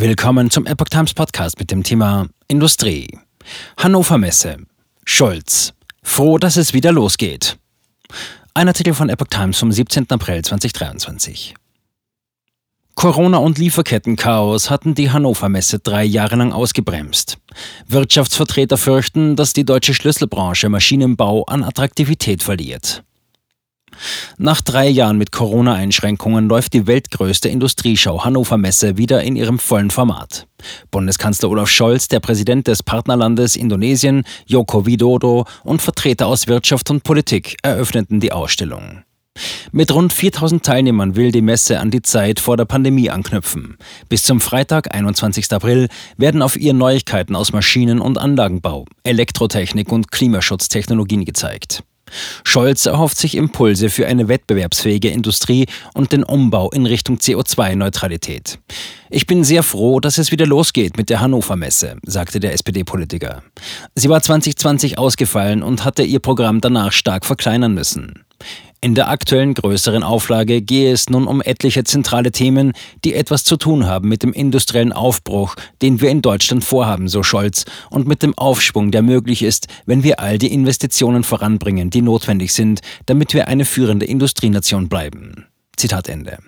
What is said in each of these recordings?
Willkommen zum Epoch Times Podcast mit dem Thema Industrie. Hannover Messe. Scholz. Froh, dass es wieder losgeht. Ein Artikel von Epoch Times vom 17. April 2023. Corona und Lieferkettenchaos hatten die Hannover Messe drei Jahre lang ausgebremst. Wirtschaftsvertreter fürchten, dass die deutsche Schlüsselbranche Maschinenbau an Attraktivität verliert. Nach drei Jahren mit Corona-Einschränkungen läuft die weltgrößte Industrieschau Hannover Messe wieder in ihrem vollen Format. Bundeskanzler Olaf Scholz, der Präsident des Partnerlandes Indonesien, Joko Widodo und Vertreter aus Wirtschaft und Politik eröffneten die Ausstellung. Mit rund 4000 Teilnehmern will die Messe an die Zeit vor der Pandemie anknüpfen. Bis zum Freitag, 21. April, werden auf ihr Neuigkeiten aus Maschinen- und Anlagenbau, Elektrotechnik und Klimaschutztechnologien gezeigt. Scholz erhofft sich Impulse für eine wettbewerbsfähige Industrie und den Umbau in Richtung CO2-Neutralität. Ich bin sehr froh, dass es wieder losgeht mit der Hannover Messe, sagte der SPD-Politiker. Sie war 2020 ausgefallen und hatte ihr Programm danach stark verkleinern müssen. In der aktuellen größeren Auflage gehe es nun um etliche zentrale Themen, die etwas zu tun haben mit dem industriellen Aufbruch, den wir in Deutschland vorhaben, so Scholz, und mit dem Aufschwung, der möglich ist, wenn wir all die Investitionen voranbringen, die notwendig sind, damit wir eine führende Industrienation bleiben. Zitat Ende.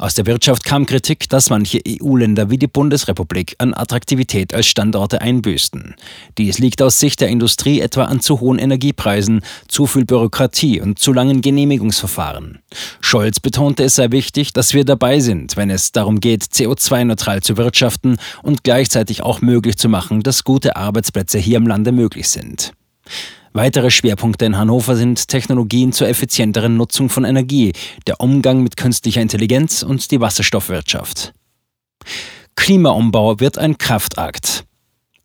Aus der Wirtschaft kam Kritik, dass manche EU-Länder wie die Bundesrepublik an Attraktivität als Standorte einbüßten. Dies liegt aus Sicht der Industrie etwa an zu hohen Energiepreisen, zu viel Bürokratie und zu langen Genehmigungsverfahren. Scholz betonte, es sei wichtig, dass wir dabei sind, wenn es darum geht, CO2-neutral zu wirtschaften und gleichzeitig auch möglich zu machen, dass gute Arbeitsplätze hier im Lande möglich sind. Weitere Schwerpunkte in Hannover sind Technologien zur effizienteren Nutzung von Energie, der Umgang mit künstlicher Intelligenz und die Wasserstoffwirtschaft. Klimaumbau wird ein Kraftakt.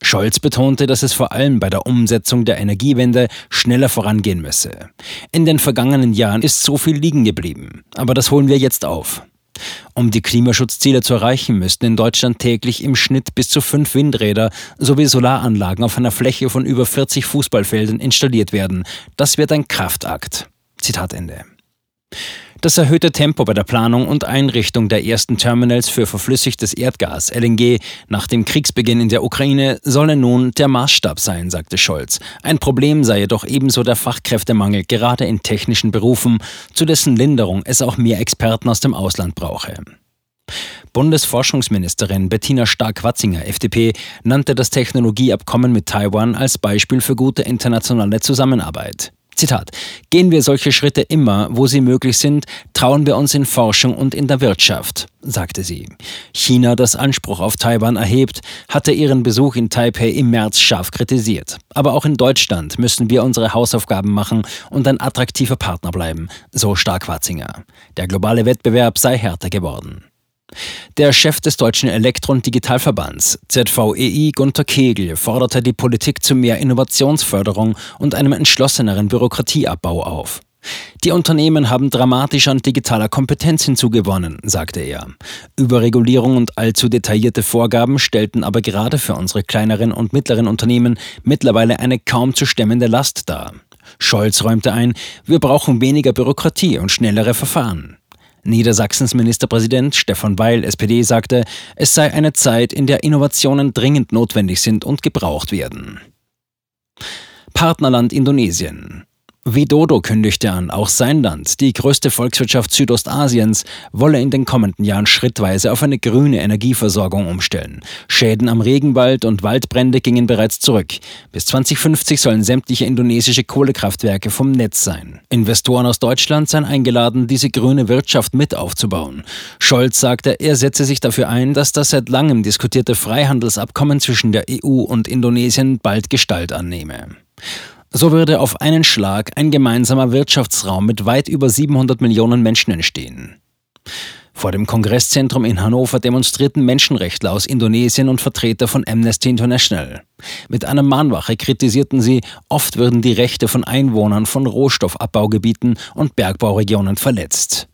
Scholz betonte, dass es vor allem bei der Umsetzung der Energiewende schneller vorangehen müsse. In den vergangenen Jahren ist so viel liegen geblieben, aber das holen wir jetzt auf. Um die Klimaschutzziele zu erreichen, müssten in Deutschland täglich im Schnitt bis zu fünf Windräder sowie Solaranlagen auf einer Fläche von über 40 Fußballfeldern installiert werden. Das wird ein Kraftakt. Zitat Ende. Das erhöhte Tempo bei der Planung und Einrichtung der ersten Terminals für verflüssigtes Erdgas, LNG, nach dem Kriegsbeginn in der Ukraine solle nun der Maßstab sein, sagte Scholz. Ein Problem sei jedoch ebenso der Fachkräftemangel, gerade in technischen Berufen, zu dessen Linderung es auch mehr Experten aus dem Ausland brauche. Bundesforschungsministerin Bettina Stark-Watzinger, FDP, nannte das Technologieabkommen mit Taiwan als Beispiel für gute internationale Zusammenarbeit. Zitat. Gehen wir solche Schritte immer, wo sie möglich sind, trauen wir uns in Forschung und in der Wirtschaft, sagte sie. China, das Anspruch auf Taiwan erhebt, hatte ihren Besuch in Taipei im März scharf kritisiert. Aber auch in Deutschland müssen wir unsere Hausaufgaben machen und ein attraktiver Partner bleiben, so Stark-Watzinger. Der globale Wettbewerb sei härter geworden. Der Chef des Deutschen Elektro- und Digitalverbands, ZVEI Gunter Kegel, forderte die Politik zu mehr Innovationsförderung und einem entschlosseneren Bürokratieabbau auf. Die Unternehmen haben dramatisch an digitaler Kompetenz hinzugewonnen, sagte er. Überregulierung und allzu detaillierte Vorgaben stellten aber gerade für unsere kleineren und mittleren Unternehmen mittlerweile eine kaum zu stemmende Last dar. Scholz räumte ein, wir brauchen weniger Bürokratie und schnellere Verfahren. Niedersachsens Ministerpräsident Stefan Weil, SPD, sagte, es sei eine Zeit, in der Innovationen dringend notwendig sind und gebraucht werden. Partnerland Indonesien. Widodo kündigte an, auch sein Land, die größte Volkswirtschaft Südostasiens, wolle in den kommenden Jahren schrittweise auf eine grüne Energieversorgung umstellen. Schäden am Regenwald und Waldbrände gingen bereits zurück. Bis 2050 sollen sämtliche indonesische Kohlekraftwerke vom Netz sein. Investoren aus Deutschland seien eingeladen, diese grüne Wirtschaft mit aufzubauen. Scholz sagte, er setze sich dafür ein, dass das seit langem diskutierte Freihandelsabkommen zwischen der EU und Indonesien bald Gestalt annehme. So würde auf einen Schlag ein gemeinsamer Wirtschaftsraum mit weit über 700 Millionen Menschen entstehen. Vor dem Kongresszentrum in Hannover demonstrierten Menschenrechtler aus Indonesien und Vertreter von Amnesty International. Mit einer Mahnwache kritisierten sie, oft würden die Rechte von Einwohnern von Rohstoffabbaugebieten und Bergbauregionen verletzt.